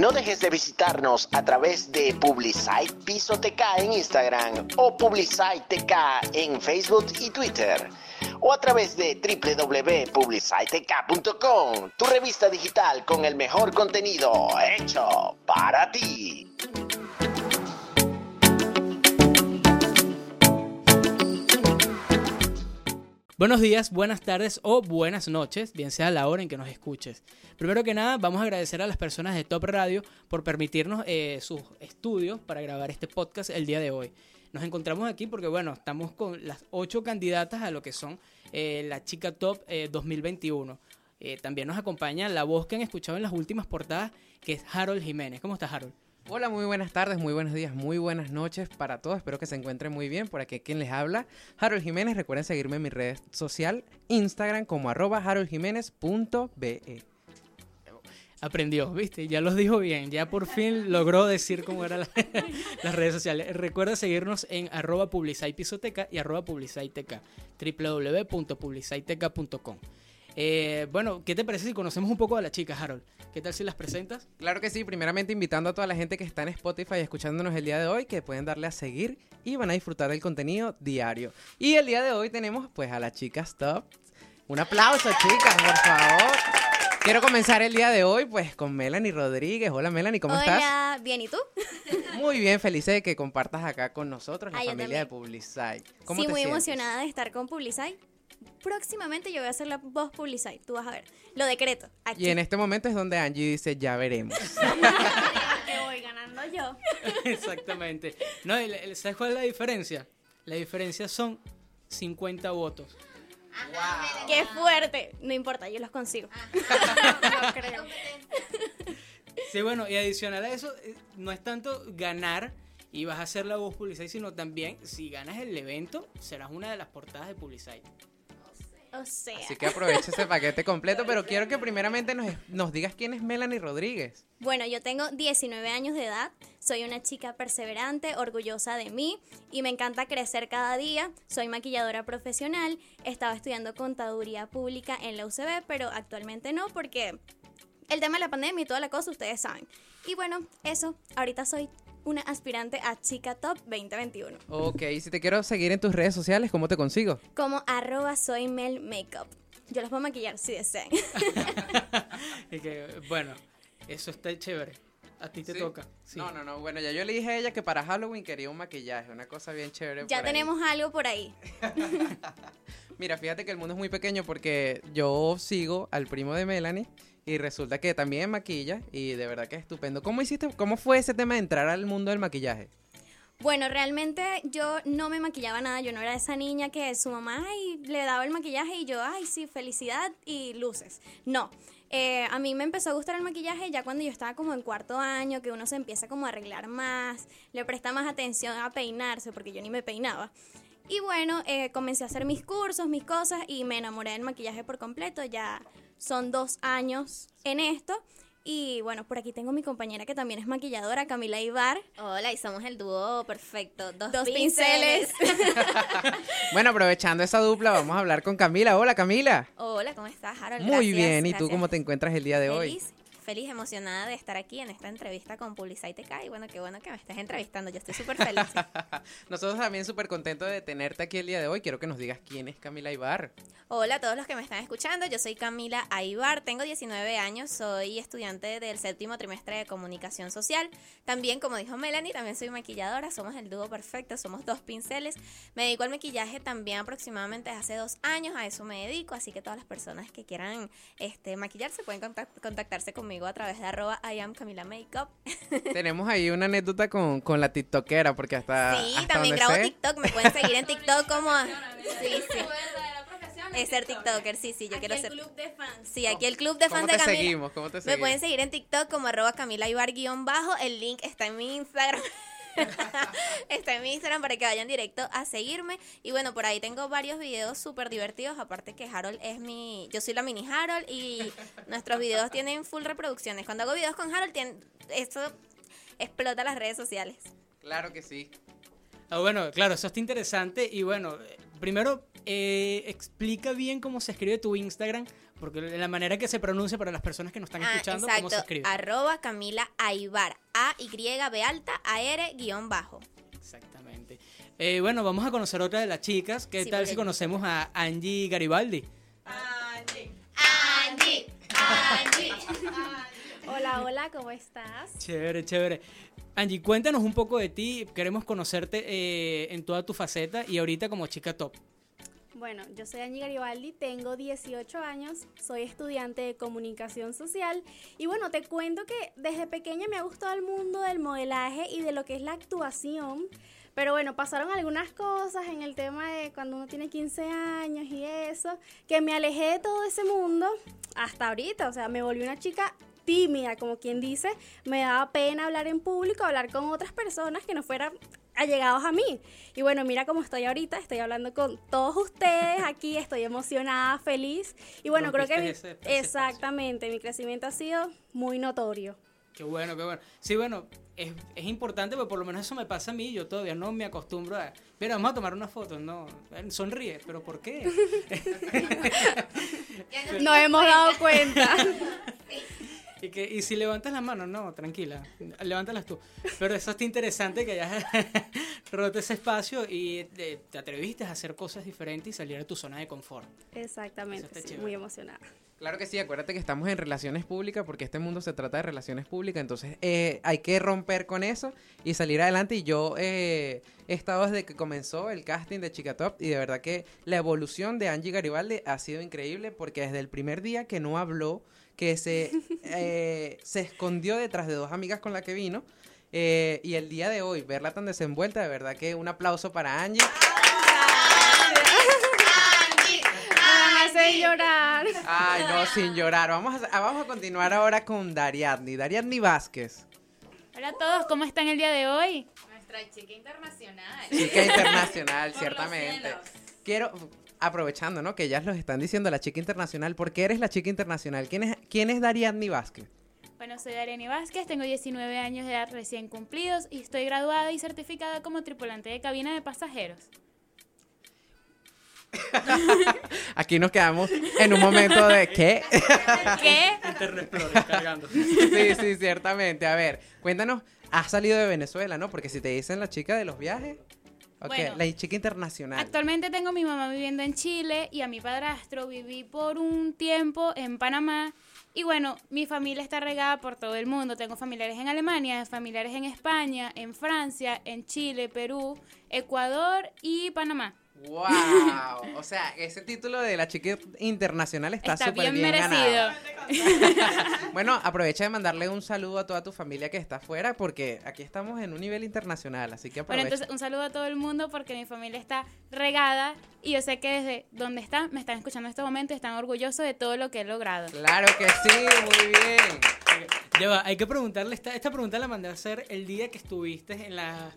No dejes de visitarnos a través de Publicite Piso TK en Instagram o Publicite TK en Facebook y Twitter. O a través de www.publicitek.com, tu revista digital con el mejor contenido hecho para ti. Buenos días, buenas tardes o buenas noches, bien sea la hora en que nos escuches. Primero que nada, vamos a agradecer a las personas de Top Radio por permitirnos eh, sus estudios para grabar este podcast el día de hoy. Nos encontramos aquí porque, bueno, estamos con las ocho candidatas a lo que son eh, la Chica Top 2021. Eh, también nos acompaña la voz que han escuchado en las últimas portadas, que es Harold Jiménez. ¿Cómo estás, Harold? Hola, muy buenas tardes, muy buenos días, muy buenas noches para todos. Espero que se encuentren muy bien. Por aquí quien les habla, Harold Jiménez. Recuerden seguirme en mi red social, Instagram, como arroba haroldjiménez.be. Aprendió, ¿viste? Ya los dijo bien. Ya por fin logró decir cómo eran las redes sociales. Recuerda seguirnos en arroba publicitepisoteca y arroba publiciteca. www.publiciteca.com eh, bueno, ¿qué te parece si conocemos un poco a la chica, Harold? ¿Qué tal si las presentas? Claro que sí, primeramente invitando a toda la gente que está en Spotify escuchándonos el día de hoy, que pueden darle a seguir y van a disfrutar del contenido diario. Y el día de hoy tenemos pues a la chica Stop. Un aplauso, chicas, por favor. Quiero comenzar el día de hoy pues con Melanie Rodríguez. Hola Melanie, ¿cómo estás? Hola, bien, ¿y tú? Muy bien, feliz de que compartas acá con nosotros, la familia de Publicite. ¿Cómo sí, muy emocionada de estar con Publicite próximamente yo voy a hacer la voz Publicite, tú vas a ver. Lo decreto. Y en este momento es donde Angie dice, ya veremos. que voy ganando yo. Exactamente. No, ¿sabes cuál es la diferencia? La diferencia son 50 votos. Wow. ¡Qué fuerte! No importa, yo los consigo. no creo. Sí, bueno, y adicional a eso, eh, no es tanto ganar y vas a hacer la voz Publicite, sino también si ganas el evento, serás una de las portadas de Publicite. O sea. Así que aprovecha ese paquete completo, pero quiero que primeramente nos, nos, digas quién es Melanie Rodríguez. Bueno, yo tengo 19 años de edad, soy una chica perseverante, orgullosa de mí y me encanta crecer cada día. Soy maquilladora profesional, estaba estudiando contaduría pública en la UCB, pero actualmente no porque el tema de la pandemia y toda la cosa ustedes saben. Y bueno, eso, ahorita soy una aspirante a Chica Top 2021. Ok, si te quiero seguir en tus redes sociales, ¿cómo te consigo? Como arroba soy Mel Makeup. Yo los puedo maquillar si desean. bueno, eso está chévere. A ti te toca. No, no, no. Bueno, ya yo le dije a ella que para Halloween quería un maquillaje, una cosa bien chévere. Ya tenemos algo por ahí. Mira, fíjate que el mundo es muy pequeño porque yo sigo al primo de Melanie y resulta que también maquilla y de verdad que es estupendo. ¿Cómo hiciste, cómo fue ese tema de entrar al mundo del maquillaje? Bueno, realmente yo no me maquillaba nada, yo no era esa niña que su mamá le daba el maquillaje y yo, ay, sí, felicidad y luces. No, eh, a mí me empezó a gustar el maquillaje ya cuando yo estaba como en cuarto año, que uno se empieza como a arreglar más, le presta más atención a peinarse, porque yo ni me peinaba. Y bueno, eh, comencé a hacer mis cursos, mis cosas y me enamoré del maquillaje por completo, ya son dos años en esto. Y bueno, por aquí tengo mi compañera que también es maquilladora, Camila Ibar. Hola, y somos el dúo perfecto. Dos, pinceles. bueno, aprovechando esa dupla, vamos a hablar con Camila. Hola, Camila. Hola, ¿cómo estás, Harold? Muy bien, ¿y tú cómo te encuentras el día de hoy? Feliz, emocionada de estar aquí en esta entrevista con Publicite Y bueno, qué bueno que me estés entrevistando. Yo estoy súper feliz. Nosotros también súper contentos de tenerte aquí el día de hoy. Quiero que nos digas quién es Camila Ibar. Hola a todos los que me están escuchando. Yo soy Camila Aibar. Tengo 19 años. Soy estudiante del séptimo trimestre de comunicación social. También, como dijo Melanie, también soy maquilladora. Somos el dúo perfecto. Somos dos pinceles. Me dedico al maquillaje también aproximadamente hace dos años. A eso me dedico. Así que todas las personas que quieran este, maquillarse pueden contactarse conmigo a través de arroba I am Camila Makeup. Tenemos ahí una anécdota con, con la tiktokera, porque hasta. Sí, también grabo TikTok, me pueden seguir en TikTok como. Sí, sí. Es ser TikToker, sí, sí, yo quiero ser. club de fans. Sí, aquí el club de fans de Camila. Seguimos? ¿Cómo te seguimos? Me pueden seguir en TikTok como arroba Camila Ibar guion bajo. El link está en mi Instagram. Está en mi Instagram para que vayan directo a seguirme. Y bueno, por ahí tengo varios videos súper divertidos. Aparte que Harold es mi. Yo soy la mini Harold y nuestros videos tienen full reproducciones. Cuando hago videos con Harold, esto explota las redes sociales. Claro que sí. Ah, bueno, claro, eso está interesante. Y bueno, primero, eh, explica bien cómo se escribe tu Instagram, porque la manera que se pronuncia para las personas que nos están Ah, escuchando, cómo se escribe. Arroba Camila Aibar. A Y B alta A R guion bajo. Exactamente. Eh, bueno, vamos a conocer otra de las chicas. ¿Qué Sí, tal si conocemos a Angie Garibaldi? Angie, Angie. Hola, hola, ¿cómo estás? Chévere, chévere. Angie, cuéntanos un poco de ti. Queremos conocerte eh, en toda tu faceta y ahorita como chica top. Bueno, yo soy Angie Garibaldi, tengo 18 años, soy estudiante de comunicación social y bueno, te cuento que desde pequeña me ha gustado el mundo del modelaje y de lo que es la actuación. Pero bueno, pasaron algunas cosas en el tema de cuando uno tiene 15 años y eso, que me alejé de todo ese mundo hasta ahorita. O sea, me volví una chica tímida, como quien dice. Me daba pena hablar en público, hablar con otras personas que no fueran allegados a mí. Y bueno, mira cómo estoy ahorita, estoy hablando con todos ustedes aquí, estoy emocionada, feliz. Y bueno, creo que mi- ese- ese espacio. exactamente, mi crecimiento ha sido muy notorio. Qué bueno, qué bueno. Sí, bueno, es, es importante porque por lo menos eso me pasa a mí. Yo todavía no me acostumbro a. Mira, vamos a tomar una foto. No, eh, sonríe, pero ¿por qué? Nos hemos dado cuenta. Y, que, y si levantas las manos, no, tranquila, levántalas tú. Pero eso está interesante que hayas roto ese espacio y te, te atreviste a hacer cosas diferentes y salir de tu zona de confort. Exactamente, sí, muy emocionada. Claro que sí, acuérdate que estamos en relaciones públicas porque este mundo se trata de relaciones públicas, entonces eh, hay que romper con eso y salir adelante. Y yo eh, he estado desde que comenzó el casting de Chica Top y de verdad que la evolución de Angie Garibaldi ha sido increíble porque desde el primer día que no habló, que se, eh, se escondió detrás de dos amigas con las que vino. eh, y el día de hoy, verla tan desenvuelta, de verdad que un aplauso para Angie. Me hace llorar. Ay, no, sin llorar. Vamos a, ah, vamos a continuar ahora con Dariadni. Dariadni Vázquez. Hola a todos, ¿cómo están el día de hoy? Nuestra chica internacional. Chica internacional, ciertamente. Quiero, aprovechando, ¿no? Que ya los están diciendo la chica internacional. ¿Por qué eres la chica internacional? ¿Quién es, quién es Dariadni Vázquez? Bueno, soy Ariani Vázquez, tengo 19 años de edad recién cumplidos y estoy graduada y certificada como tripulante de cabina de pasajeros. Aquí nos quedamos en un momento de ¿qué? ¿Qué? Sí, sí, ciertamente. A ver, cuéntanos, has salido de Venezuela, ¿no? Porque si te dicen la chica de los viajes, ok, Bueno. la chica internacional. Actualmente tengo a mi mamá viviendo en Chile y a mi padrastro viví por un tiempo en Panamá. Y bueno, mi familia está regada por todo el mundo. Tengo familiares en Alemania, familiares en España, en Francia, en Chile, Perú, Ecuador y Panamá. ¡Wow! O sea, ese título de la chica internacional está súper bien, bien, ganado. Bueno, aprovecha de mandarle un saludo a toda tu familia que está afuera porque aquí estamos en un nivel internacional, así que Bueno, aprovecha. entonces un saludo a todo el mundo porque mi familia está regada y yo sé que desde donde están me están escuchando en este momento y están orgullosos de todo lo que he logrado. Claro que sí, muy bien. Ya va, hay que preguntarle, esta, esta pregunta la mandé a hacer el día que estuviste en la...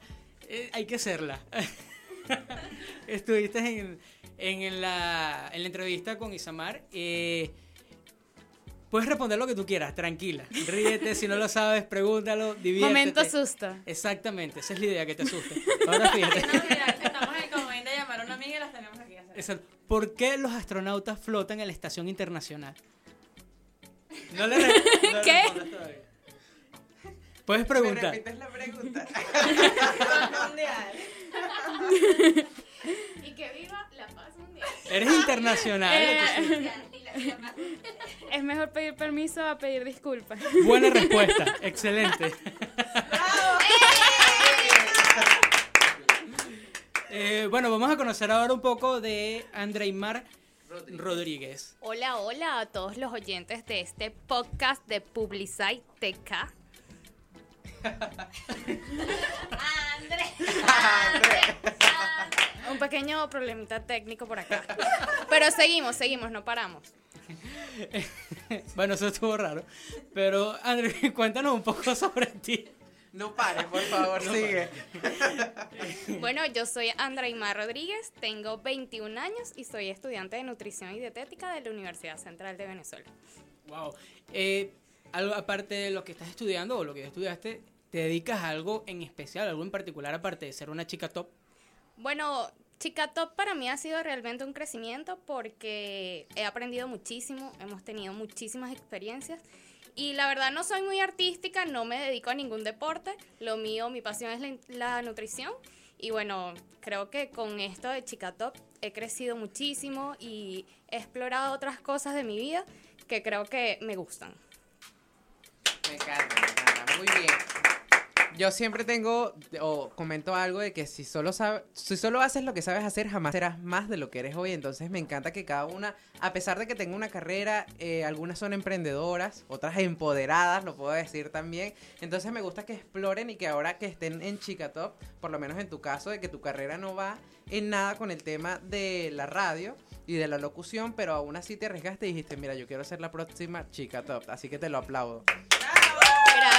eh, hay que hacerla. estuviste en, en, la, en la entrevista con Isamar. eh, puedes responder lo que tú quieras, tranquila. Ríete, si no lo sabes, pregúntalo, diviértete. Momento susto. Exactamente, esa es la idea, que te asuste. Ahora fíjate. Estamos en el comodín de llamar a una amiga y las tenemos aquí. Exacto. ¿Por qué los astronautas flotan en la estación internacional? No le, re- no ¿Qué? todavía. Puedes ¿Me preguntar. repites la pregunta? Y que viva. Eres internacional. Eh, entonces, Es mejor pedir permiso a pedir disculpas. buena respuesta. Excelente. Eh, bueno, vamos a conocer ahora un poco de Andreymar Rodríguez. Hola, hola a todos los oyentes de este podcast de Publicite TK. Un pequeño problemita técnico por acá. Pero seguimos, seguimos, no paramos. Bueno, eso estuvo raro. Pero, André, cuéntanos un poco sobre ti. No pares, por favor, sigue. Bueno, yo soy Andraimar Rodríguez, tengo 21 años y soy estudiante de nutrición y dietética de la Universidad Central de Venezuela. Wow. Eh, algo aparte de lo que estás estudiando o lo que ya estudiaste, ¿te dedicas a algo en especial, algo en particular aparte de ser una chica top? Bueno, Chica Top para mí ha sido realmente un crecimiento porque he aprendido muchísimo, hemos tenido muchísimas experiencias y la verdad no soy muy artística, no me dedico a ningún deporte, lo mío, mi pasión es la, nutrición y bueno, creo que con esto de Chica Top he crecido muchísimo y he explorado otras cosas de mi vida que creo que me gustan. Me encanta. Muy bien. Yo siempre tengo o comento algo de que si solo sabe- si solo haces lo que sabes hacer, jamás serás más de lo que eres hoy. Entonces me encanta que cada una, a pesar de que tenga una carrera, eh, algunas son emprendedoras, otras empoderadas, lo puedo decir también. Entonces me gusta que exploren y que ahora que estén en Chica Top, por lo menos en tu caso, de que tu carrera no va en nada con el tema de la radio y de la locución, pero aún así te arriesgaste y dijiste, mira, yo quiero ser la próxima Chica Top. Así que te lo aplaudo.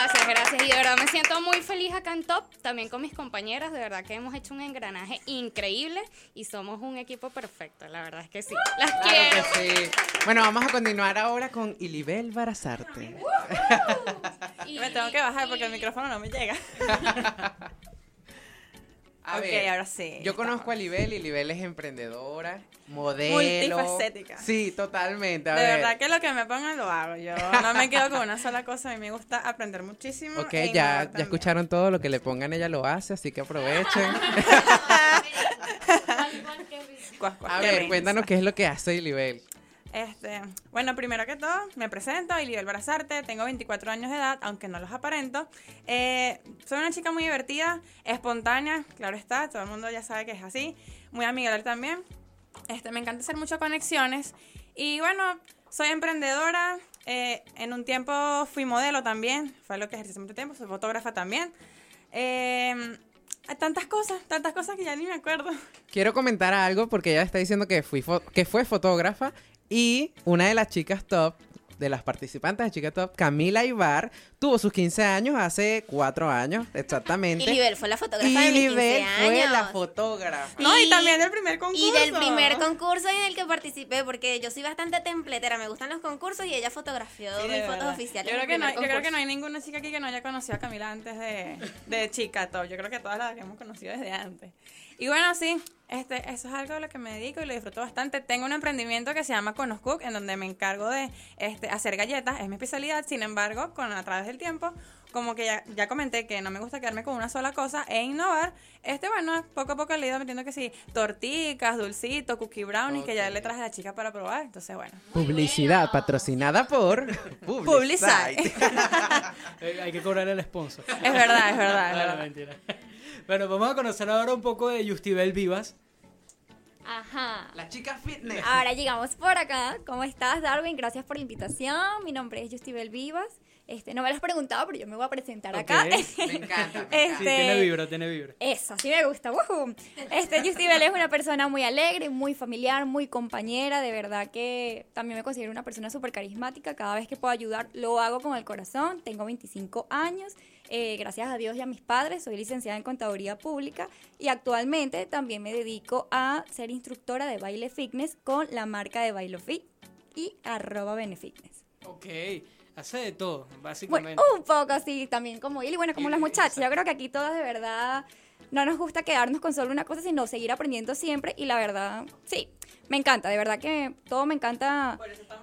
Gracias, gracias. Y de verdad me siento muy feliz acá en Top, también con mis compañeras. De verdad que hemos hecho un engranaje increíble y somos un equipo perfecto. La verdad es que sí. Las Claro quiero. que sí. Bueno, vamos a continuar ahora con Ilibel Barazarte. Y- Me tengo que bajar porque el micrófono no me llega. A ok, ver, ahora sí. Yo conozco a Ilibel y Ilibel es emprendedora, modelo. Multifacética. Sí, totalmente. A De ver. verdad que lo que me pongan lo hago. Yo no me quedo con una sola cosa. A mí me gusta aprender muchísimo. Ok, e ya, ya escucharon todo lo que le pongan, ella lo hace, así que aprovechen. A ver, cuéntanos qué es lo que hace Ilibel. Este, bueno, primero que todo, me presento, Ilibel Barazarte, tengo 24 años de edad, aunque no los aparento. Eh, soy una chica muy divertida, espontánea, claro está, todo el mundo ya sabe que es así, muy amigable también. Este, me encanta hacer muchas conexiones y bueno, soy emprendedora, eh, en un tiempo fui modelo también, fue lo que ejercí mucho tiempo, soy fotógrafa también. Eh, tantas cosas, tantas cosas que ya ni me acuerdo. Quiero comentar algo porque ella está diciendo que, fui que fue fotógrafa y una de las chicas top, de las participantes de Chica Top, Camila Ibar, tuvo sus 15 años hace 4 años, exactamente. Y Libel fue la fotógrafa Y de mis 15 Libel fue la fotógrafa. No, y también del primer concurso. Y del primer concurso en el que participé, porque yo soy bastante templetera, me gustan los concursos y ella fotografió Sí, mis fotos oficiales. Yo creo, que no, yo creo que no hay ninguna chica aquí que no haya conocido a Camila antes de, de chica top. Yo creo que todas las hemos conocido desde antes. Y bueno, sí, este, eso es algo a lo que me dedico y lo disfruto bastante. Tengo un emprendimiento que se llama Conos Cook, en donde me encargo de este, hacer galletas, es mi especialidad. Sin embargo, con a través del tiempo, como que ya, ya comenté que no me gusta quedarme con una sola cosa e innovar, este, bueno, poco a poco le he ido metiendo que sí, torticas, dulcitos, cookie brownies, que ya le traje a la chica para probar. Entonces, bueno. Publicidad patrocinada por Publicite. Hay que cobrar el sponsor. Es verdad, es verdad, es no, mentira. Bueno, vamos a conocer ahora un poco de Justibel Vivas. Ajá. La chica fitness. Ahora llegamos por acá. ¿Cómo estás, Darwin? Gracias por la invitación. Mi nombre es Justibel Vivas. Este, no me lo has preguntado, pero yo me voy a presentar acá. Me encanta. me Este, encanta. Sí, tiene vibra, tiene vibra. Eso, sí me gusta. Este, Justibel es una persona muy alegre, muy familiar, muy compañera. De verdad que también me considero una persona súper carismática. Cada vez que puedo ayudar, lo hago con el corazón. Tengo 25 años. Eh, gracias a Dios y a mis padres, soy licenciada en Contaduría Pública y actualmente también me dedico a ser instructora de baile fitness con la marca de Bailo Fit y arroba Benefitness. Ok, hace de todo, Bueno, básicamente. un poco así también como él y bueno, como las muchachas. Yo creo que aquí todas de verdad no nos gusta quedarnos con solo una cosa, sino seguir aprendiendo siempre y la verdad, sí, me encanta, de verdad que todo me encanta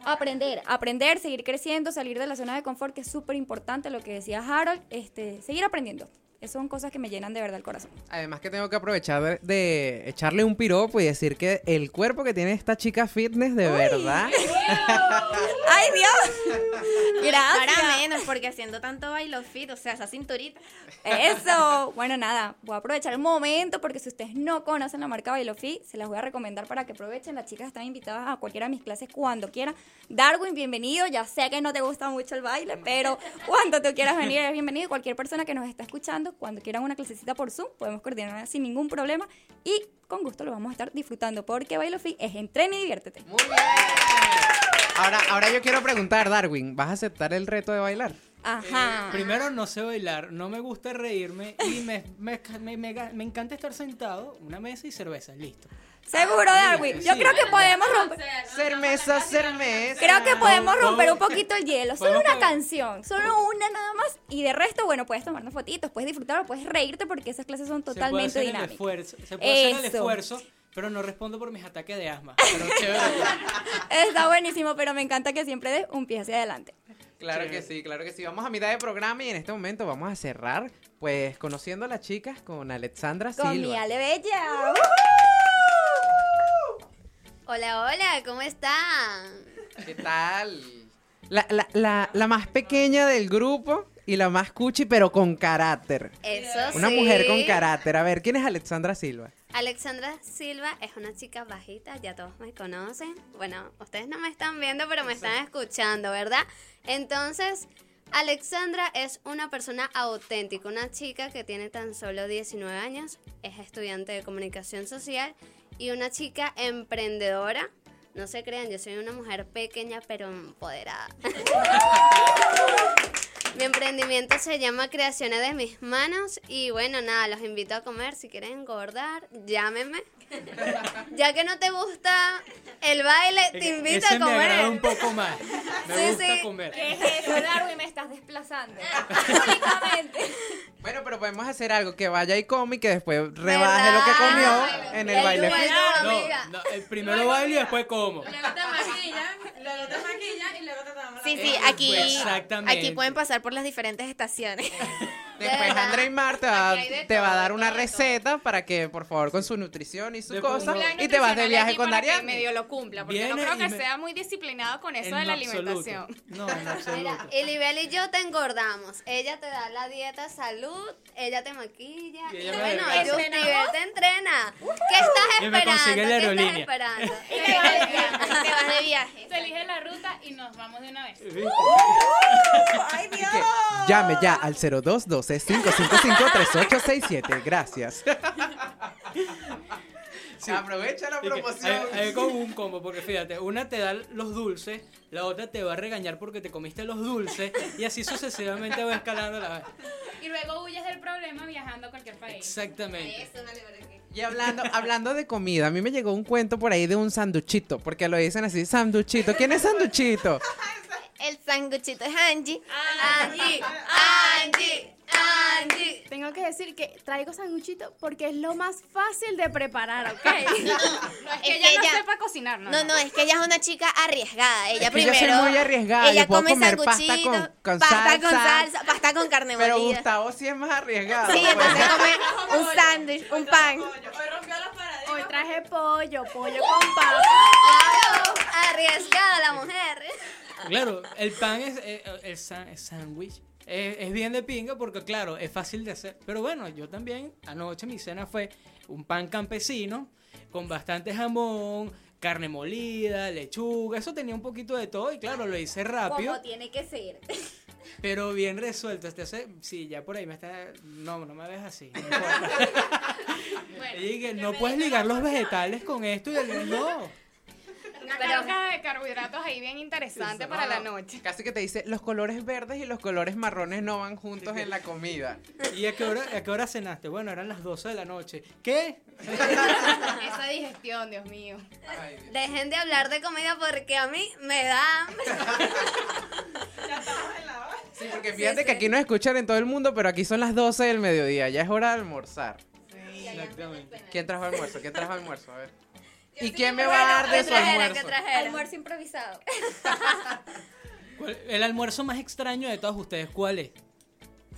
aprender, aprender, seguir creciendo, salir de la zona de confort, que es súper importante lo que decía Harold, este, seguir aprendiendo. Esas son cosas que me llenan de verdad el corazón. Además que tengo que aprovechar de, echarle un piropo y decir que el cuerpo que tiene esta chica fitness de verdad. ¡Ay, Dios! Para Gracias. menos, porque haciendo tanto bailo fit, o sea, esa cinturita. Eso. Bueno, nada, voy a aprovechar el momento porque si ustedes no conocen la marca Bailofi, se las voy a recomendar para que aprovechen. Las chicas están invitadas a cualquiera de mis clases cuando quieran. Darwin, bienvenido. Ya sé que no te gusta mucho el baile, pero cuando tú quieras venir, eres bienvenido. Y cualquier persona que nos está escuchando, cuando quieran una clasecita por Zoom, podemos coordinar sin ningún problema y con gusto lo vamos a estar disfrutando porque Bailofi es entrena y diviértete. Muy bien. Ahora, ahora yo quiero preguntar, Darwin, ¿vas a aceptar el reto de bailar? Ajá. Primero, no sé bailar, no me gusta reírme y me, me, me- me- me encanta estar sentado, una mesa y cerveza, listo. Seguro, Darwin. Yo sí. creo que podemos romper. Cermesa, cermesa. Creo que podemos romper un poquito el hielo. Solo una canción, solo una nada más. Y de resto, bueno, puedes tomarnos fotitos, puedes disfrutar o puedes reírte porque esas clases son se puede totalmente el dinámicas. esfuerzo, se puede hacer el esfuerzo pero no respondo por mis ataques de asma. Pero chévere. Está buenísimo, pero me encanta que siempre des un pie hacia adelante. Claro que sí, claro que sí. Vamos a mitad de programa y en este momento vamos a cerrar, pues, conociendo a las chicas con Alexandra Con mi Silva. Ale Bella. Hola, hola, ¿cómo están? ¿Qué tal? La, la, la, la más pequeña del grupo y la más cuchi, pero con carácter. Eso Una sí. mujer con carácter. A ver, ¿quién es Alexandra Silva? Alexandra Silva es una chica bajita, ya todos me conocen. Bueno, ustedes no me están viendo, pero me están escuchando, ¿verdad? Entonces, Alexandra es una persona auténtica, una chica que tiene tan solo 19 años, es estudiante de comunicación social y una chica emprendedora. No se crean, yo soy una mujer pequeña pero empoderada. Mi emprendimiento se llama Creaciones de mis manos y bueno, nada, los invito a comer. Si quieren engordar, llámenme. Ya que no te gusta el baile, te invito Ese a me comer. un poco más. Me Sí, gusta sí. comer. ¿Qué es eso, Darwin? Me estás desplazando. Únicamente. Bueno, pero podemos hacer algo, que vaya y come y que después rebaje lo que comió en el baile. Bueno, No, no, el primero bailo y después como. Luego te maquillan, luego te maquillan y luego te damos la Sí, sí, aquí, aquí pueden pasar por las diferentes estaciones. Después. André y Mar te va, de te va a dar una todo, receta para que, por favor, con su nutrición y su Después cosa, y te vas de viaje con para que Darian. medio lo cumpla, porque no Viene creo y que me- sea muy disciplinado con eso En de la alimentación. No, en absoluto. Mira, y Libel y yo te engordamos. Ella te da la dieta salud, ella te maquilla. Y ella bueno. Justifel te entrena. ¿Qué estás Y me esperando? consigue la ¿Qué estás esperando? Y te vas de viaje. Te vas de viaje. Se elige la ruta y nos vamos de una vez. ¡Ay, Dios! Llame ya al 0212 555 3867. Gracias. Aprovecha la promoción. Hay, hay como un combo, porque fíjate, una te da los dulces, la otra te va a regañar porque te comiste los dulces, y así sucesivamente va escalando la Y luego huyes del problema viajando a cualquier país. Exactamente. Y hablando, hablando de comida, a mí me llegó un cuento por ahí de un sanduchito, porque lo dicen así, sanduchito. ¿Quién es sanduchito? El sanguchito es Angie. Angie, Angie, Angie. Tengo que decir que traigo sanguchito porque es lo más fácil de preparar, ¿ok? No es que Es ella que no ella- sepa cocinar, ¿no? No, no, es que ella es una chica arriesgada. Ella Es que yo primero. soy muy arriesgada, Ella yo puedo come comer pasta sanguchito, con- con pasta con salsa. salsa, pasta con carne Pero molida. Gustavo sí es más arriesgado. Sí, pues. entonces come un sándwich, un pan. Hoy rompió los paradigmas. Hoy traje pollo, pollo con papa. Claro, arriesgada la mujer. Claro, el pan es eh, el sándwich. Es, es bien de pinga porque, claro, es fácil de hacer. Pero bueno, yo también, anoche mi cena fue un pan campesino con bastante jamón, carne molida, lechuga. Eso tenía un poquito de todo y, claro, lo hice rápido. Como tiene que ser. Pero bien resuelto. Este hace, sí, ya por ahí me está. No, no me ves así. No. Y dije, no puedes ligar los vegetales con esto y el. No. Una carga de carbohidratos ahí bien interesante para la No, noche. Casi que te dice, los colores verdes y los colores marrones no van juntos en la comida. ¿Y a qué, hora, a qué hora cenaste? Bueno, eran las 12 de la noche. ¿Qué? Esa digestión, Dios mío. Ay, Dios. Dejen de hablar de comida porque a mí me da hambre. Sí, porque fíjate que aquí nos escuchan en todo el mundo, pero aquí son las 12 del mediodía, ya es hora de almorzar. Exactamente. ¿Quién trajo almuerzo? ¿Quién trajo almuerzo? A ver. ¿Y quién me va a dar de ¿Qué su trajera? ¿Qué almuerzo? trajera? Almuerzo improvisado. ¿Cuál- El almuerzo más extraño de todos ustedes, ¿cuál es?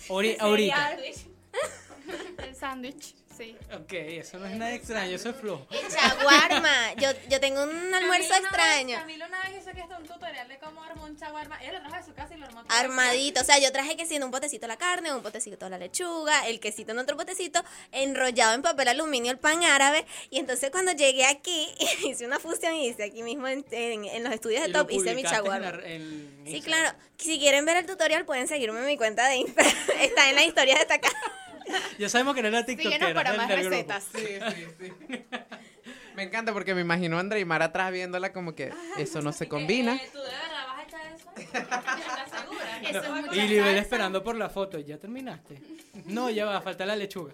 Ori- ahorita. El sándwich, sí. Ok, eso no es nada extraño, eso es flojo. Chaguarma. Yo, yo tengo un almuerzo extraño. Camilo una vez hizo que está un tutorial de cómo armar un chaguarma. Ella lo trajo de su casa y lo armó todo. Armadito, o sea, yo traje que siendo un potecito la carne, un potecito la lechuga, el quesito en otro potecito, enrollado en papel aluminio el pan árabe. Y entonces cuando llegué aquí, hice una fusión y hice aquí mismo en, en- en los estudios de Y Top, hice mi publicaste en chaguarma. la- en Sí, Instagram. claro. Si quieren ver el tutorial, pueden seguirme en mi cuenta de Instagram. Está en la historia destacada. Ya sabemos que no era TikTok. Síguenos para más recetas. Sí, sí, sí. Me encanta porque me imagino a Andrea y Mar atrás viéndola como que eso no se combina. Eh, ¿Tú de verdad vas a echar eso? ¿Estás segura? Eso es mucha Y Libel esperando por la foto. ¿Ya terminaste? No, ya va, falta la lechuga.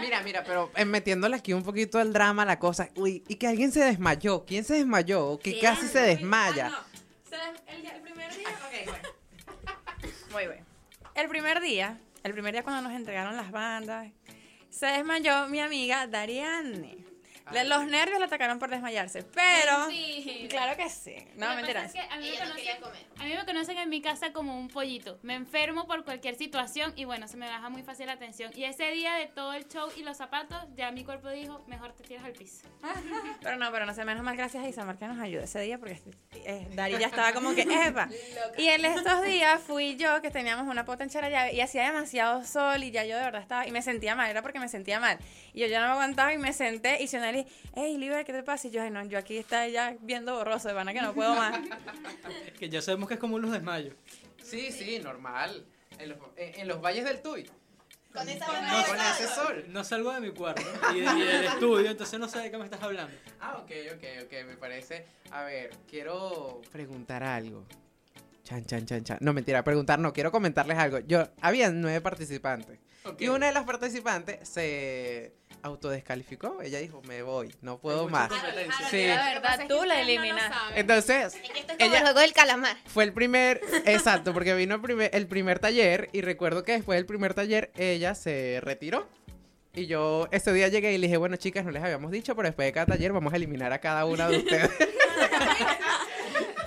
Mira, mira, pero eh, metiéndole aquí un poquito el drama la cosa. Uy, y que alguien se desmayó. ¿Quién se desmayó? O que casi se desmaya. Ah, no. El primer día. Ok, bueno. Muy bien. El primer día, el primer día cuando nos entregaron las bandas, se desmayó mi amiga Dariane. Le- Los nervios le atacaron por desmayarse, pero... Sí. Claro que sí. No, mentira. es que a mí, me no conocen, comer. a mí me conocen en mi casa como un pollito. Me enfermo por cualquier situación y bueno, se me baja muy fácil la tensión. Y ese día de todo el show y los zapatos, ya mi cuerpo dijo, mejor te tiras al piso. Pero no, pero no sé, menos mal gracias a Isamar que nos ayudó ese día porque eh, Dari ya estaba como que, epa. Y en estos días fui yo que teníamos una pota en Charallave y hacía demasiado sol y ya yo de verdad estaba, y me sentía mal, era porque me sentía mal. Y yo ya no me aguantaba y me senté y Hey, Liber, ¿qué te pasa? Y yo, ay no, yo aquí estaba ya viendo borroso, de pana que no puedo más. Que ya sabemos que es como los desmayos. Sí, sí, normal. En los, en- en los valles del Tuy. Con esa No, con ese sol. No salgo de mi cuarto y, de- y del estudio, entonces no sé de qué me estás hablando. Ah, ok, ok, ok, me parece. A ver, quiero preguntar algo. Chan, chan, chan, chan. No, mentira, preguntar no, quiero comentarles algo. Yo, había nueve participantes. Y una de las participantes se autodescalificó. Ella dijo, me voy, no puedo más. Sí. La verdad, tú la eliminas. Entonces, Es que esto es como ella el juego del calamar. fue el primer, exacto, porque vino el primer, el primer taller y recuerdo que después del primer taller ella se retiró. Y yo ese día llegué y le dije, bueno chicas, no les habíamos dicho, pero después de cada taller vamos a eliminar a cada una de ustedes.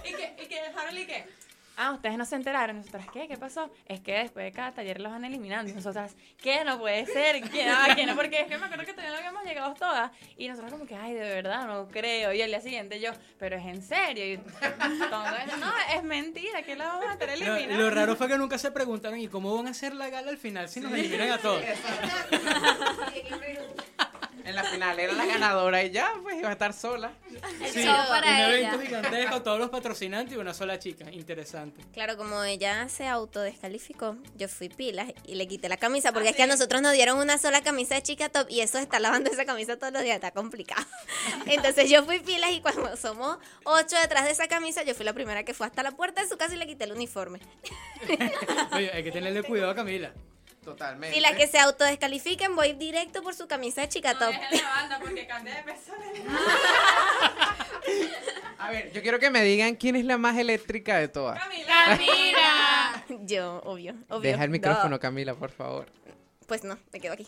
¿Y que, y que Harley qué? Ah, ustedes no se enteraron. Nosotras, ¿qué? ¿Qué pasó? Es que después de cada taller los van eliminando. Y nosotras, ¿qué? No puede ser. ¿Qué? Ah, ¿qué no? Porque es que me acuerdo que todavía no habíamos llegado todas. Y nosotros como que, ay, de verdad, no creo. Y al día siguiente yo, pero es en serio. Y entonces, no, es mentira. ¿Qué la vamos a estar Lo, eliminando? lo raro fue que nunca se preguntaron ¿y cómo van a hacer la gala al final si nos eliminan a todos? en la final era la ganadora y ya, pues iba a estar sola. Sí, show para un ella. evento gigantesco, todos los patrocinantes y una sola chica. Interesante. Claro, como ella se autodescalificó, yo fui pilas y le quité la camisa, porque es que a nosotros nos dieron una sola camisa de chica top y eso estar lavando esa camisa todos los días está complicado. Entonces yo fui pilas y cuando somos ocho detrás de esa camisa, yo fui la primera que fue hasta la puerta de su casa y le quité el uniforme. Oye, hay que tenerle cuidado a Camila. Totalmente. Y las que se autodescalifiquen, voy directo por su camisa de chica top. la banda porque cambié de persona. A ver, yo quiero que me digan quién es la más eléctrica de todas. ¡Camila! Yo, obvio, obvio. Deja el micrófono, No, Camila, por favor. Pues no, me quedo aquí.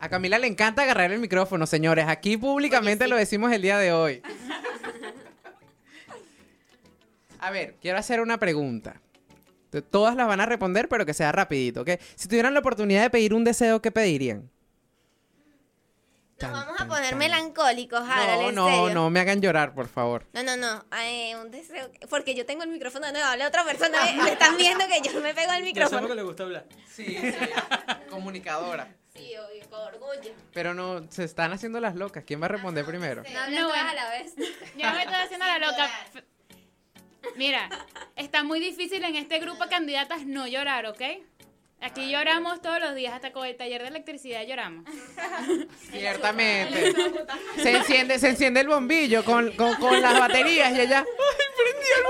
A Camila le encanta agarrar el micrófono, señores. Aquí públicamente Oye, sí. lo decimos el día de hoy. A ver, quiero hacer una pregunta. Todas las van a responder, pero que sea rapidito, ¿ok? Si tuvieran la oportunidad de pedir un deseo, ¿qué pedirían? Nos Tan, vamos a poner tan. melancólicos, Harold, No, no, serio. no me hagan llorar, por favor. No, no, no. Ay, un deseo. Porque yo tengo el micrófono de habla otra persona. ¿eh? Me están viendo que yo me pego al Ya micrófono. que le gusta hablar. Sí, comunicadora. Sí, obvio, con orgullo. Pero no, se están haciendo las locas. ¿Quién va a responder primero? No No, todas bueno. a la vez. Yo no me estoy haciendo la loca. Mira, está muy difícil en este grupo de candidatas no llorar, ¿ok? Aquí lloramos todos los días, hasta con el taller de electricidad lloramos. Ciertamente. Se enciende, se enciende el bombillo con, con, con las baterías y ella. ¡Ay, prendí el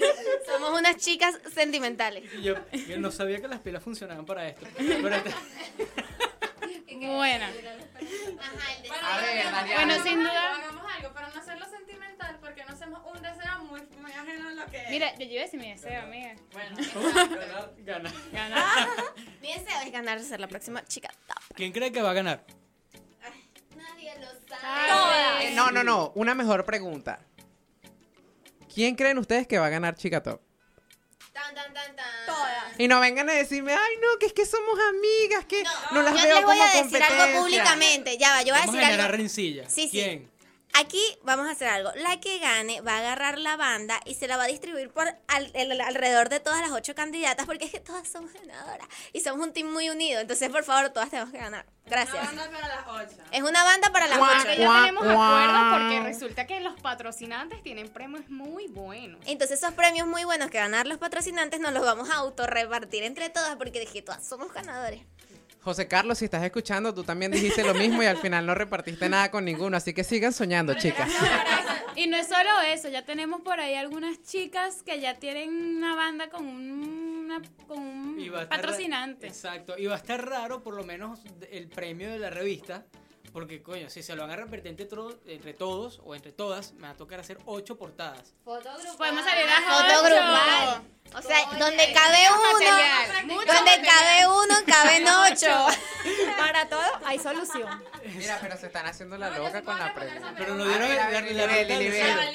bombillo! Somos unas chicas sentimentales. Y yo, yo no sabía que las pilas funcionaban para esto. Pero este- Bueno, A ver, Daniela. bueno, sin duda. Hagamos algo, pero no hacerlo sentimental porque no hacemos un deseo muy, muy ajeno a lo que Mira, yo iba a decir mi deseo, amiga. Bueno, ganar, ganar. Ganar. Mi deseo es ganar ser la próxima chica top. ¿Quién cree que va a ganar? Nadie lo Eh, no, no, no. Una mejor pregunta. ¿Quién creen ustedes que va a ganar Chica Top? Tan, tan, tan, tan. Y no vengan a decirme, ay, no, que es que somos amigas, que no, las yo veo les voy como a decir algo públicamente. Ya va, yo voy a Vamos a decir generar algo. rencilla. Sí, sí. Aquí vamos a hacer algo. La que gane va a agarrar la banda y se la va a distribuir por al- el- alrededor de todas las ocho candidatas porque es que todas somos ganadoras y somos un team muy unido. Entonces, por favor, todas tenemos que ganar. Gracias. Una banda para las ocho. Es una banda para las ocho. Ya tenemos acuerdos porque resulta que los patrocinantes tienen premios muy buenos. Entonces, esos premios muy buenos que ganar los patrocinantes nos los vamos a autorrepartir entre todas porque dije, todas somos ganadores. José Carlos, si estás escuchando, tú también dijiste lo mismo y al final no repartiste nada con ninguno, así que sigan soñando, chicas. Y no es solo eso, ya tenemos por ahí algunas chicas que ya tienen una banda con un, una- con patrocinante. Exacto. Y va a estar raro, por lo menos, el premio de la revista. Porque, coño, si se lo van a repartir entre, todos o entre todas, me va a tocar hacer ocho portadas. Podemos salir a Foto ocho. grupal. O sea, donde cabe uno, donde cabe uno, caben ocho. Para todo hay solución. Mira, pero se están haciendo la loca con la pregunta. Pero no dieron la- la- la- la-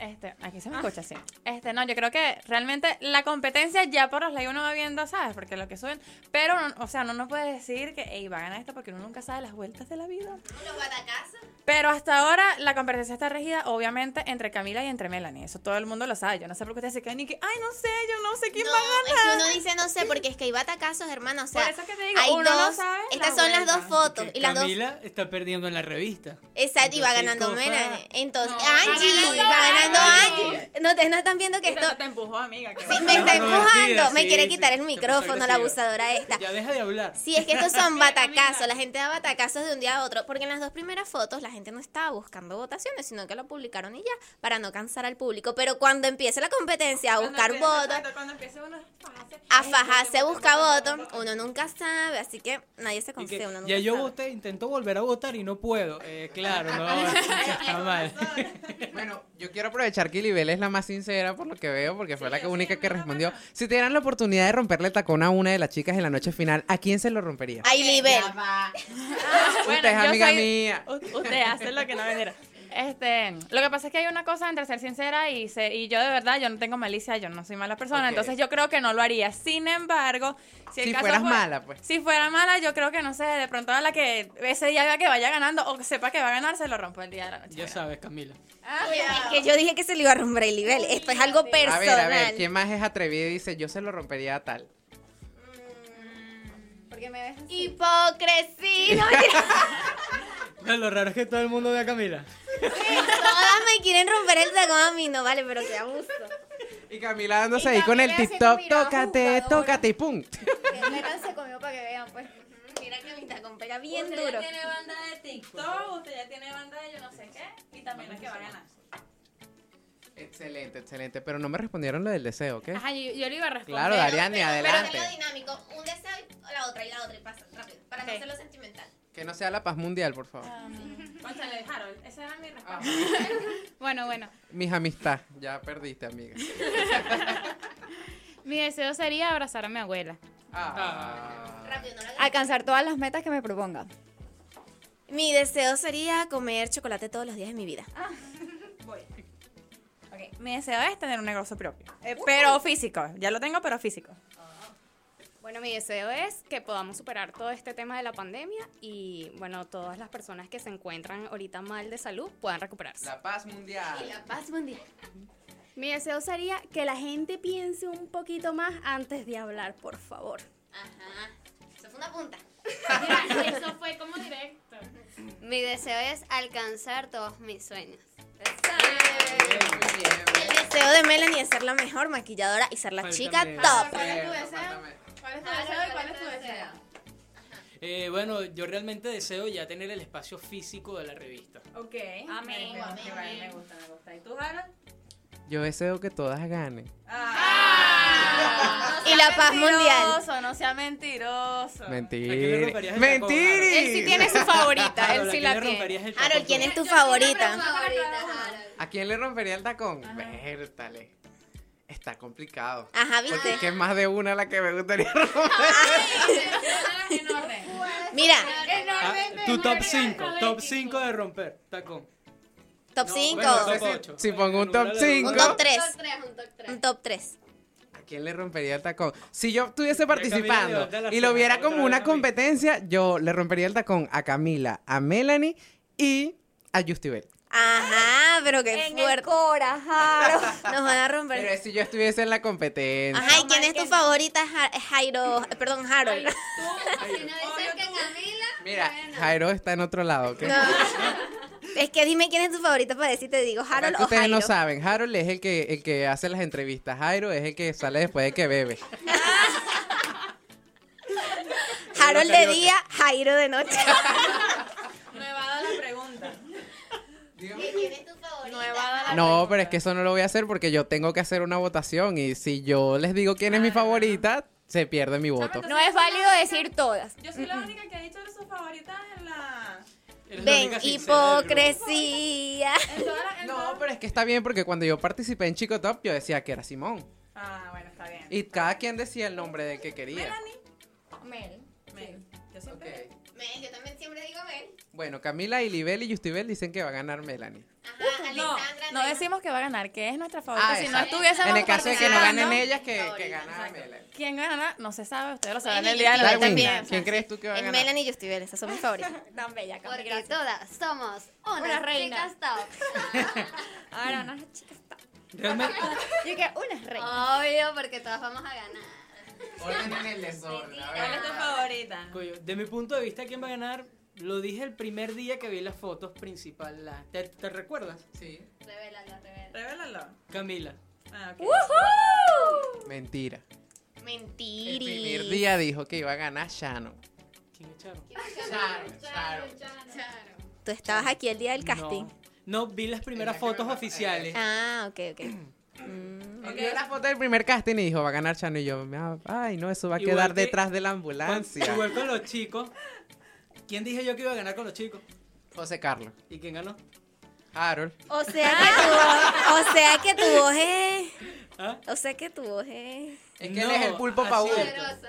Este, aquí se me escucha así. Este, no, yo creo que realmente la competencia ya por los leyes uno va viendo, ¿sabes? Porque lo que suben. Pero, no- o sea, uno no puede decir que, ey, va a ganar esto porque uno nunca sabe las vueltas de la vida. Los batacazos. Pero hasta ahora la competencia está regida, obviamente, entre Camila y entre Melanie. Eso todo el mundo lo sabe. Yo no sé por qué ustedes se quedan y que, ay, no sé, yo no sé quién No, va a es ganar. que uno dice no sé, porque es que hay batacazos, hermano. O sea, Por eso que te digo, hay uno no dos. sabe estas la son las dos fotos. Y las dos. Camila está perdiendo en la revista. Exacto, y va ganando Melanie. Entonces, No, Angie, va ganando Angie. No, ustedes no están viendo que esto. te empujó, amiga. que Sí, va. me está No, empujando. me quiere sí, quitar el micrófono, la abusadora esta. Ya deja de hablar. Sí, es que estos son batacazos, la gente da batacazos de un día a otro, porque en las dos primeras fotos la gente no estaba buscando votaciones, sino que lo publicaron y ya, para no cansar al público. Pero cuando empiece la competencia a Cuando buscar empiece- votos, Cuando empiece uno a fajarse, ay, fajarse, busca voto, votos, voto. uno nunca sabe, así que nadie se Y que confía, uno nunca ya yo sabe. voté, intento volver a votar y no puedo. Eh, claro, no, está mal. Bueno, yo quiero aprovechar que Lilibet es la más sincera por lo que veo, porque fue la que- única que respondió. Si te dieran la oportunidad de romperle el tacón a una de las chicas en la noche final, ¿a quién se lo rompería? Ay, Libel. Usted es amiga soy- mía. Usted hace lo que no vendiera. Este, lo que pasa es que hay una cosa entre ser sincera y ser, y yo de verdad, yo no tengo malicia, yo no soy mala persona, entonces yo creo que no lo haría. Sin embargo, si, el Si caso fueras fue- mala, pues. Si fuera mala, yo creo que no sé, de pronto a la que ese día vea que vaya ganando o que sepa que va a ganar, se lo rompo el día de la noche. Ya sabes, Camila. Es que yo dije que se le iba a romper el Libel, esto es algo A personal. ver, a ver, ¿quién más es atrevido y dice yo se lo rompería a tal? Porque me ves así. Hipocresía. No, lo raro es que todo el mundo ve a Camila. Todas me quieren romper el tacón a mí, no vale, pero qué abuso. Y Camila dándose Y ahí con el Camila TikTok, tócate, jugadora. tócate y pum. Que métanse conmigo para que vean, pues. Mira que mi tacón pega bien usted duro. ya tiene banda de TikTok, usted ya tiene banda de yo no sé qué, y también la que va a ganar. Excelente, excelente. Pero no me respondieron lo del deseo, ¿qué? Ajá, yo, yo le iba a responder. Claro, Dariani, Pero adelante. hacerlo dinámico, un deseo y la otra y la otra y pasa rápido, para no hacerlo sentimental. Que no sea la paz mundial, por favor. Conchale, Harold, esa era mi respuesta. Bueno, bueno. Mis amistad, ya perdiste, amiga. Mi deseo sería abrazar a mi abuela. Ah. Alcanzar todas las metas que me proponga. Mi deseo sería comer chocolate todos los días de mi vida. Ok, Mi deseo es tener un negocio propio, eh, pero físico. Ya lo tengo, pero físico. Bueno, mi deseo es que podamos superar todo este tema de la pandemia y, bueno, todas las personas que se encuentran ahorita mal de salud puedan recuperarse. La paz mundial. La paz mundial. Mi deseo sería que la gente piense un poquito más antes de hablar, por favor. Ajá. Eso fue una punta. Eso fue como directo. Mi deseo es alcanzar todos mis sueños. El deseo de Melanie es ser la mejor maquilladora y ser la Falta chica top. ¿Cuál es tu deseo? ¿Cuál es tu deseo y cuál es tu deseo? Eh, bueno, yo realmente deseo ya tener el espacio físico de la revista. Ok. Amén. Me, me, me, me gusta, me gusta. ¿Y tú, Harold? Yo deseo que todas ganen. Y la paz mundial. Mentiroso, no sea mentiroso. ¿A quién le Mentira. romperías el tacón, Mentiri. Él sí tiene su favorita, Harold, él ¿a sí la tiene. Harold, ¿quién es tu favorita? ¿A quién le rompería el tacón? Vértale. Está complicado. Ajá, Porque ¿viste? es que es más de una la que me gustaría romper. En orden. Mira, Ah, tu top 5, top 5 de romper tacón. top No, 5. bueno, top si- si pongo un top de- cinco. Un top 3. un top tres. Un top 3. ¿A quién le rompería el tacón? Si yo estuviese participando y lo viera como una competencia, yo le rompería el tacón a Camila, a Melanie y a Justibel. Ajá, pero qué En el fuerte. Cora, Jaro. Nos van a romper. Pero si yo estuviese en la competencia. Ajá, ¿y quién es tu favorita? Ja- Jairo, perdón, Harold. Si no dicen que Camila, Mira, Jairo está en otro lado, ¿ok? No. Es que dime quién es tu favorita para decir, te digo, Harold o ustedes Jairo. no saben, Harold es el que, el que hace las entrevistas. Jairo es el que sale después de que bebe. Harold de día, Jairo de noche. Nuevada la pregunta. ¿Quién es la No, pero es que eso no lo voy a hacer porque yo tengo que hacer una votación y si yo les digo quién es mi favorita, se pierde mi voto. No es válido decir todas. Yo soy la única que ha dicho de sus favoritas en la. Eres la Ven, única sincera del grupo. hipocresía. En toda la en No, toda- pero es que está bien porque cuando yo participé en Chico Top yo decía que era Simón. Ah, bueno, está bien. Y cada quien decía el nombre del que quería. Mel. Mel. Yo siempre. Mel, yo también siempre digo Mel. Bueno, Camila, Ilibel y Justibel dicen que va a ganar Melanie. Ajá, No, no decimos que va a ganar, que es nuestra favorita. Ah, si no estuviésemos En el caso de que no ganen ellas, que, que gana Melanie. ¿Quién gana? No se sabe, ustedes lo saben el día de la también. ¿quién crees tú que va a En ganar? Melanie y Justibel, esas son mis favoritas. Tan bella, Cami, Porque gracias. todas somos unas Una reina. chicas top. Ahora, unas chicas. Realmente, Yo que una reina. Obvio, porque todas vamos a ganar. Orden en el desorden. ¿Cuál es tu favorita? de mi punto de vista, ¿quién va a ganar? Lo dije el primer día que vi las fotos principales. ¿Te, te recuerdas? Sí. Revélalo, revélalo. Revélalo. Camila. Ah, ok. Mentira. El Mentiri. primer día dijo que iba a ganar Shannon. ¿Quién echaron? Tú estabas aquí el día del casting. No, no, vi las primeras fotos oficiales. Ah, ok, ok. Mm. Él vio la foto del primer casting y dijo, va a ganar Shannon. Y yo, "Ah, ay, no, eso va a Igual quedar que- detrás de la Con- ambulancia. Igual con los chicos. ¿Quién dije yo que iba a ganar con los chicos? José Carlos. ¿Y quién ganó? Harold. O sea que tu voz, o sea que tu voz es, ¿Ah? o sea que tu voz es. Es que él No, es el pulpo es.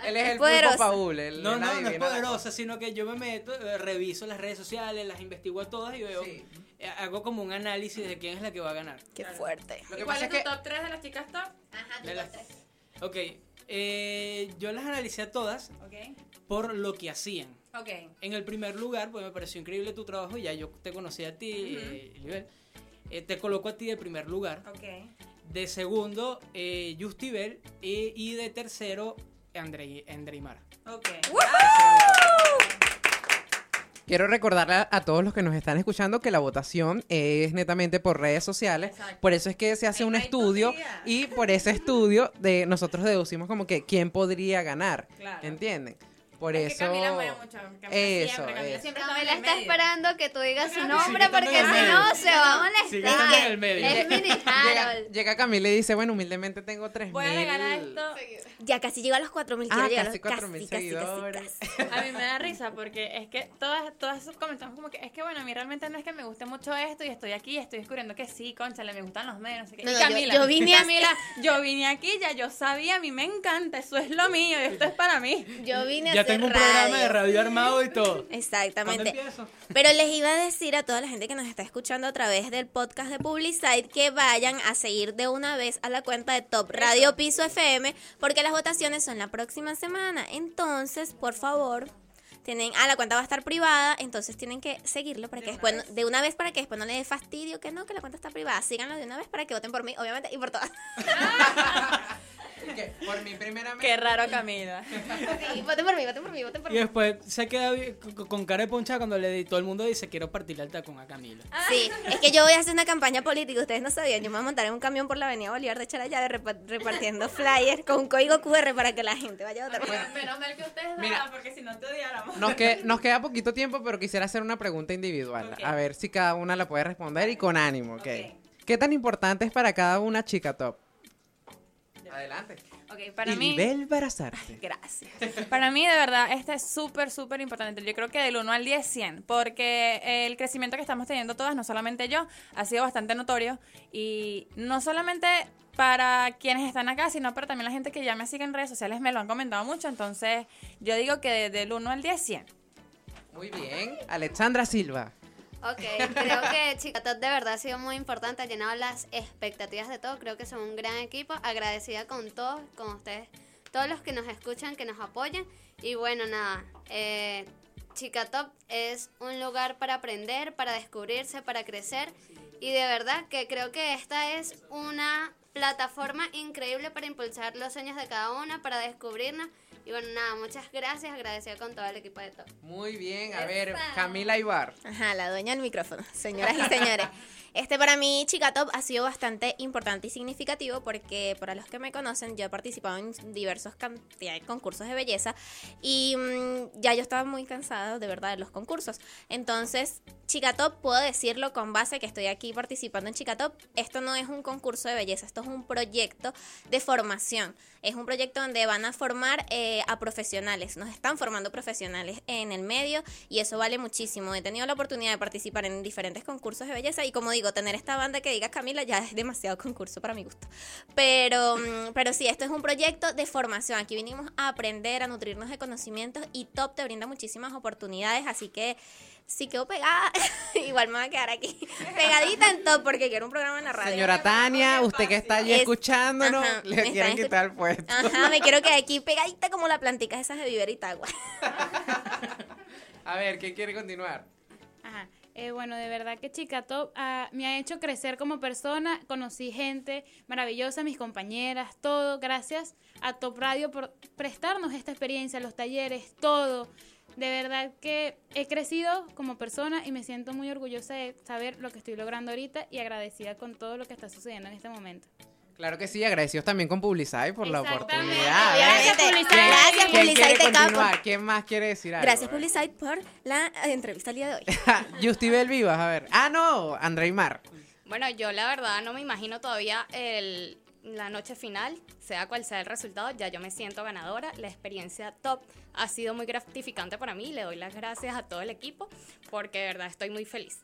Él es el Poderosa. pulpo Paul. él- No, él no, no es poderosa, sino que yo me meto, eh, reviso las redes sociales, las investigo a todas y veo, Sí. eh, hago como un análisis de quién es la que va a ganar. Qué fuerte. Lo ¿Y cuál pasa es tu que top 3 de las chicas top? Ajá, De tú las- tres. Ok, eh, yo las analicé a todas Ok. por lo que hacían. Ok. En el primer lugar, pues me pareció increíble tu trabajo y ya yo te conocí a ti, eh, Lisbeth. Eh, te coloco a ti de primer lugar. Ok. De segundo, eh, Justibel. Y, y de tercero, Andrei, Andreimar. Ok. quiero recordarle a, todos los que nos están escuchando que la votación es netamente por redes sociales. Exacto. Por eso es que se hace En un estudio y por ese estudio de nosotros deducimos como que quién podría ganar. Claro. ¿Entienden? Por Es eso. que Camila mueve mucho. Camila Eso, siempre, Camila siempre está Camila está medio. esperando que tú digas su Sigue nombre porque si no se va a Sigue estando en el molestar. medio. Es mini Llega, llega Camila y dice, bueno, humildemente tengo tres Voy a agregar a esto. Ya casi llego a los 4000, quiero Ah, casi los 4.000 casi, casi, casi, seguidores. casi. A mí me da risa porque es que todas, todas comentamos como que es que bueno, a mí realmente no es que me guste mucho esto y estoy aquí y estoy descubriendo que sí, conchale, me gustan los medios, no sé qué. No, y no, yo- Camila, yo vine a- Camila, yo vine aquí, ya yo sabía, a mí me encanta, eso es lo mío y esto es para mí. Yo vine a tengo un radio. programa de radio armado y todo. ¿Cuándo Exactamente. Pero les iba a decir a toda la gente que nos está escuchando a través del podcast de Publicite que vayan a seguir de una vez a la cuenta de Top Radio Piso FM porque las votaciones son la próxima semana. Entonces, por favor, tienen, ah, la cuenta va a estar privada, entonces tienen que seguirlo para que después, de una vez para que después no les dé fastidio que no, que la cuenta está privada. Síganlo de una vez para que voten por mí, obviamente, y por todas. ¿Qué? Por mi primeramente. Qué raro Camila. Sí, voten por mí, voten por mí, voten por Y mí. después se queda con- cara de poncha cuando le todo el mundo dice quiero partirle el tacón a Camila. Sí, es que yo voy a hacer una campaña política, ustedes no sabían, yo me voy a montar en un camión por la avenida Bolívar de Charallave repa- repartiendo flyers con un código QR para que la gente vaya a votar. por mí. Menos mal que ustedes Mira. nada, porque si no te odiáramos. Nos, que- nos queda poquito tiempo, pero quisiera hacer una pregunta individual. A ver si cada una la puede responder y con ánimo, ¿ok? Ok. ¿Qué tan importante es para cada una chica top? Adelante. Ok, para mí. Ilibel Barazarte. Gracias. Para mí, de verdad, este es súper, súper importante. Yo creo que del 1 al 10, 100. Porque el crecimiento que estamos teniendo todas, no solamente yo, ha sido bastante notorio. Y no solamente para quienes están acá, sino para también la gente que ya me sigue en redes sociales, me lo han comentado mucho. Entonces, yo digo que de- del 1 al 10, 100. Muy bien. Alexandra Silva. Ok, creo que Chicatot de verdad ha sido muy importante, ha llenado las expectativas de todo, creo que son un gran equipo, agradecida con todos, con ustedes, todos los que nos escuchan, que nos apoyan y bueno, nada, eh, Chicatop es un lugar para aprender, para descubrirse, para crecer y de verdad que creo que esta es una plataforma increíble para impulsar los sueños de cada una, para descubrirnos y bueno, nada, muchas gracias, agradecida con todo el equipo de Top. Muy bien. A ver, Camila Ibar. Ajá, la dueña del micrófono. Señoras y señores. Este para mí, Chica Top, ha sido bastante importante y significativo porque para los que me conocen, yo he participado en diversos de concursos de belleza y mm, ya yo estaba muy cansada de verdad de los concursos. Entonces, Chica Top, puedo decirlo con base que estoy aquí participando en Chica Top. Esto no es un concurso de belleza, esto es un proyecto de formación. Es un proyecto donde van a formar eh, a profesionales, nos están formando profesionales en el medio y eso vale muchísimo. He tenido la oportunidad de participar en diferentes concursos de belleza y como digo, tener esta banda que diga Camila ya es demasiado concurso para mi gusto. Pero, mm, pero sí, esto es un proyecto de formación. Aquí vinimos a aprender, a nutrirnos de conocimientos y Top te brinda muchísimas oportunidades, así que si quedo pegada, igual me voy a quedar aquí pegadita en Top porque quiero un programa en la radio. Señora Tania, usted que está allí Es- escuchándonos, ajá, le quieren escuch- quitar el puesto. Ajá, me quiero quedar aquí pegadita como la plantica esas de Viver y Tagua. A ver, ¿quién quiere continuar? Ajá. Eh, bueno, de verdad que Chica Top ah, me ha hecho crecer como persona. Conocí gente maravillosa, mis compañeras, todo. Gracias a Top Radio por prestarnos esta experiencia, los talleres, todo. De verdad que he crecido como persona y me siento muy orgullosa de saber lo que estoy logrando ahorita y agradecida con todo lo que está sucediendo en este momento. Claro que sí, agradecidos también con Publicized por la oportunidad. Obviamente. ¿Quién- Gracias, quién más quiere decir algo? Gracias, por la eh, entrevista el día de hoy. Justibel Vivas, a ver. Ah, no, André Mar. Bueno, yo la verdad no me imagino todavía el, la noche final, sea cual sea el resultado, ya yo me siento ganadora. La experiencia top ha sido muy gratificante para mí. Le doy las gracias a todo el equipo porque de verdad estoy muy feliz.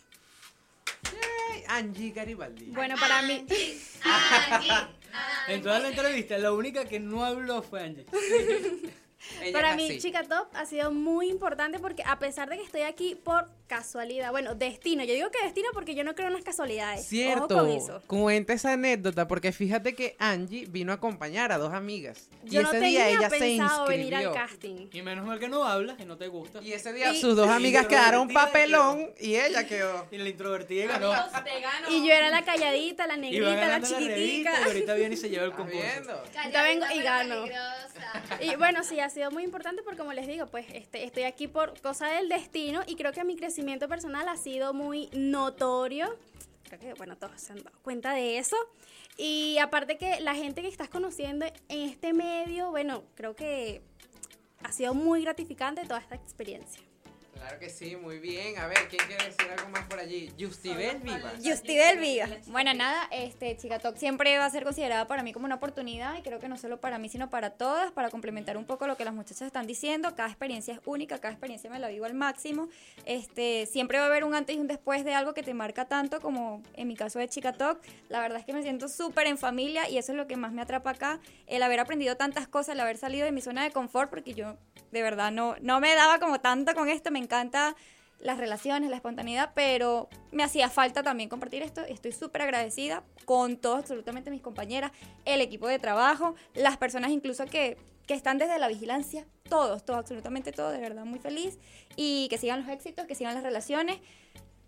Angie Garibaldi. Bueno, para mí, En toda la entrevista, la única que no habló fue Angie. Para mí, así. Chica Top ha sido muy importante porque a pesar de que estoy aquí por casualidad, bueno, destino, yo digo que destino porque yo no creo en las casualidades. Ojo Cierto, con eso. cuenta esa anécdota porque fíjate que Angie vino a acompañar a dos amigas Yo y no ese tenía día ella se pensado venir inscribió. al casting. Y menos mal que no hablas y no te gusta. Y ese día Y- sus dos amigas quedaron papelón y ella quedó. Y la introvertida ganó. Y yo era la calladita, la Y va negrita, la ganando la chiquitica. revista y ahorita viene y se lleva el ¿Estás concurso. viendo? Vengo y pero gano. peligrosa. Y bueno, sí, ha sido muy importante porque como les digo, pues este, estoy aquí por cosa del destino y creo que mi crecimiento personal ha sido muy notorio. Creo que, bueno, todos se han dado cuenta de eso. Y aparte que la gente que estás conociendo en este medio, bueno, creo que ha sido muy gratificante toda esta experiencia. Claro que sí, muy bien. A ver, ¿quién quiere decir algo más por allí? Justibel Vivas. Justibel Viga. Bueno, nada, este Chica Talk siempre va a ser considerada para mí como una oportunidad y creo que no solo para mí, sino para todas, para complementar un poco lo que las muchachas están diciendo. Cada experiencia es única, cada experiencia me la vivo al máximo. Este, siempre va a haber un antes y un después de algo que te marca tanto como en mi caso de Chica Talk. La verdad es que me siento súper en familia y eso es lo que más me atrapa acá, el haber aprendido tantas cosas, el haber salido de mi zona de confort, porque yo de verdad no, no me daba como tanto con esto, me encanta las relaciones, la espontaneidad, pero me hacía falta también compartir esto. Estoy súper agradecida con todos, absolutamente mis compañeras, el equipo de trabajo, las personas incluso que, que están desde la vigilancia, todos, todos, absolutamente todos, de verdad muy feliz. Y que sigan los éxitos, que sigan las relaciones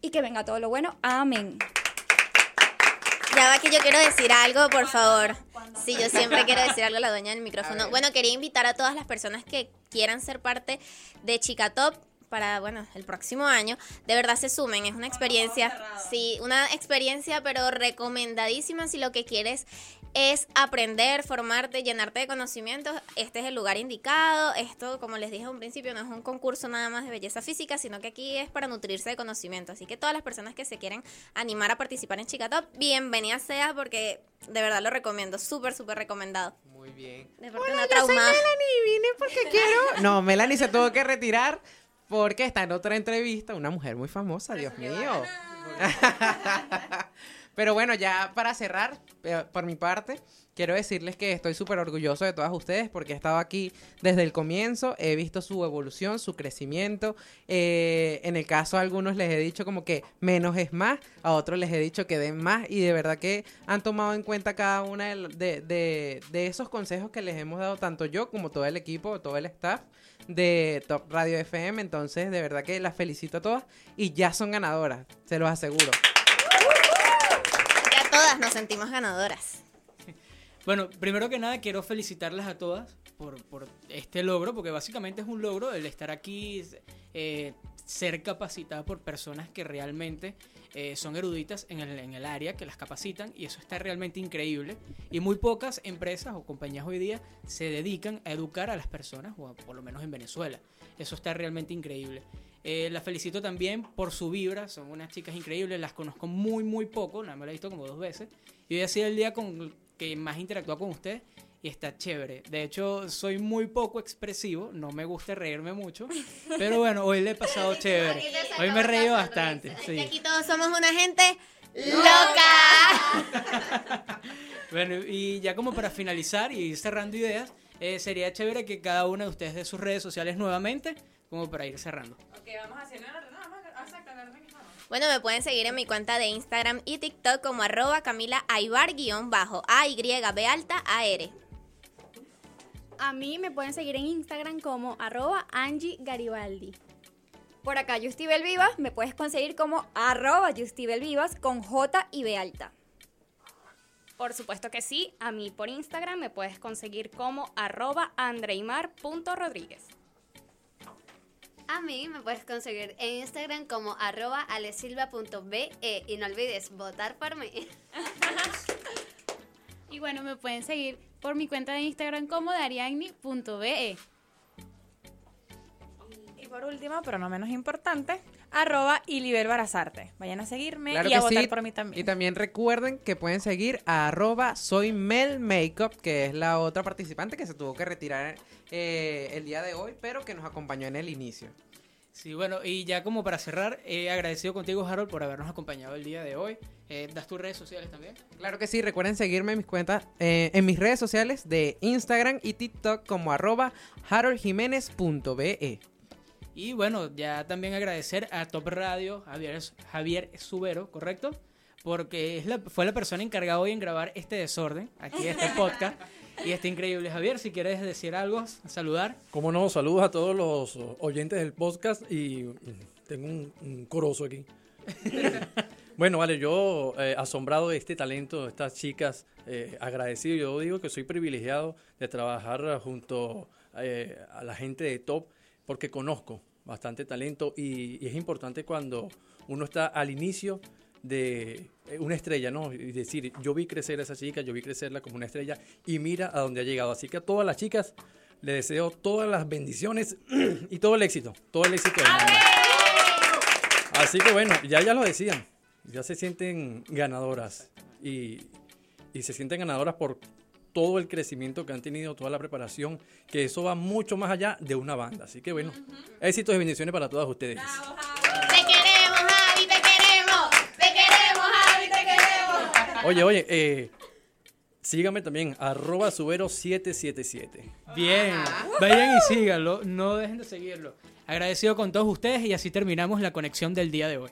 y que venga todo lo bueno. Amén. Ya va que yo quiero decir algo, por favor. Sí, yo siempre quiero decir algo a la dueña del micrófono. Bueno, quería invitar a todas las personas que quieran ser parte de Chica Top para, bueno, el próximo año. De verdad se sumen, es una experiencia, sí, una experiencia, pero recomendadísima si lo que quieres es aprender, formarte, llenarte de conocimientos. Este es el lugar indicado. Esto, como les dije en un principio, no es un concurso nada más de belleza física, sino que aquí es para nutrirse de conocimiento. Así que todas las personas que se quieren animar a participar en Chica Top, bienvenidas sea porque de verdad lo recomiendo. Súper, súper recomendado. Muy bien. De parte una Yo soy. Melanie, vine porque quiero. No, Melanie se tuvo que retirar porque está en otra entrevista, una mujer muy famosa, Dios mío. Pero bueno, ya para cerrar, eh, por mi parte, quiero decirles que estoy súper orgulloso de todas ustedes porque he estado aquí desde el comienzo, he visto su evolución, su crecimiento. Eh, en el caso de algunos les he dicho como que menos es más, a otros les he dicho que den más y de verdad que han tomado en cuenta cada una de, de- de- de esos consejos que les hemos dado tanto yo como todo el equipo, todo el staff de Top Radio FM. Entonces, de verdad que las felicito a todas y ya son ganadoras, se los aseguro. Ya todas nos sentimos ganadoras. Bueno, primero que nada quiero felicitarlas a todas por, por este logro, porque básicamente es un logro el estar aquí, eh, ser capacitada por personas que realmente eh, son eruditas en el, en el área, que las capacitan, y eso está realmente increíble. Y muy pocas empresas o compañías hoy día se dedican a educar a las personas, o por lo menos en Venezuela. Eso está realmente increíble. Eh, las felicito también por su vibra, son unas chicas increíbles, las conozco muy, muy poco, nada las he visto como dos veces. Y hoy ha sido el día con que más he interactuado con ustedes y está chévere. De hecho, soy muy poco expresivo, no me gusta reírme mucho, pero bueno, hoy le he pasado chévere. Hoy me he reído bastante. Y Sí. aquí todos somos una gente loca. Bueno, y ya como para finalizar y ir cerrando ideas, eh, sería chévere que cada una de ustedes dé sus redes sociales nuevamente, como para ir cerrando. Ok, vamos haciendo el orden. No, vamos a- exacto, el orden que estamos. Bueno, me pueden seguir en mi cuenta de Instagram y TikTok como arroba Camila Aibar guion bajo A Y A mí me pueden seguir en Instagram como arroba Angie Garibaldi. Por acá, Justibel Vivas, me puedes conseguir como arroba Justibel Vivas con J y B. Por supuesto que sí, a mí por Instagram me puedes conseguir como arroba andreimar.rodríguez. A mí me puedes conseguir en Instagram como arroba alesilva.be y no olvides votar por mí. Y bueno, me pueden seguir por mi cuenta de Instagram como dariagni.be. Y por último, pero no menos importante, arroba Ilibel Barazarte. Vayan a seguirme Claro y a votar sí. por mí también. Y también recuerden que pueden seguir a arroba soy Mel Makeup, que es la otra participante que se tuvo que retirar eh, el día de hoy, pero que nos acompañó en el inicio. Sí, bueno, y ya como para cerrar, he agradecido contigo, Harold, por habernos acompañado el día de hoy. Eh, ¿Das tus redes sociales también? Claro que sí, recuerden seguirme en mis cuentas, eh, en mis redes sociales de Instagram y TikTok como arroba haroldjiménez.be. Y bueno, ya también agradecer a Top Radio, Javier, Javier Subero, ¿correcto? Porque es la- fue la persona encargada hoy en grabar este desorden, aquí este podcast. Y está increíble. Javier, si quieres decir algo, saludar. Como no, saludos a todos los oyentes del podcast y mm, tengo un, un corozo aquí. bueno, vale, yo eh, asombrado de este talento de estas chicas, eh, agradecido, yo digo que soy privilegiado de trabajar junto eh, a la gente de Top porque conozco bastante talento y, y es importante cuando uno está al inicio de eh, una estrella, ¿no? Y decir, yo vi crecer a esa chica, yo vi crecerla como una estrella y mira a dónde ha llegado. Así que a todas las chicas les deseo todas las bendiciones y todo el éxito, todo el éxito mundo. Así que bueno, ya ya lo decían, ya se sienten ganadoras y, y se sienten ganadoras por todo el crecimiento que han tenido, toda la preparación, que eso va mucho más allá de una banda. Así que bueno, éxitos y bendiciones para todas ustedes. Te queremos, Javi, te queremos. Te queremos, Javi, te queremos. Oye, oye, eh, síganme también, arroba subero777. Bien, vayan y síganlo, no dejen de seguirlo. Agradecido con todos ustedes y así terminamos la conexión del día de hoy.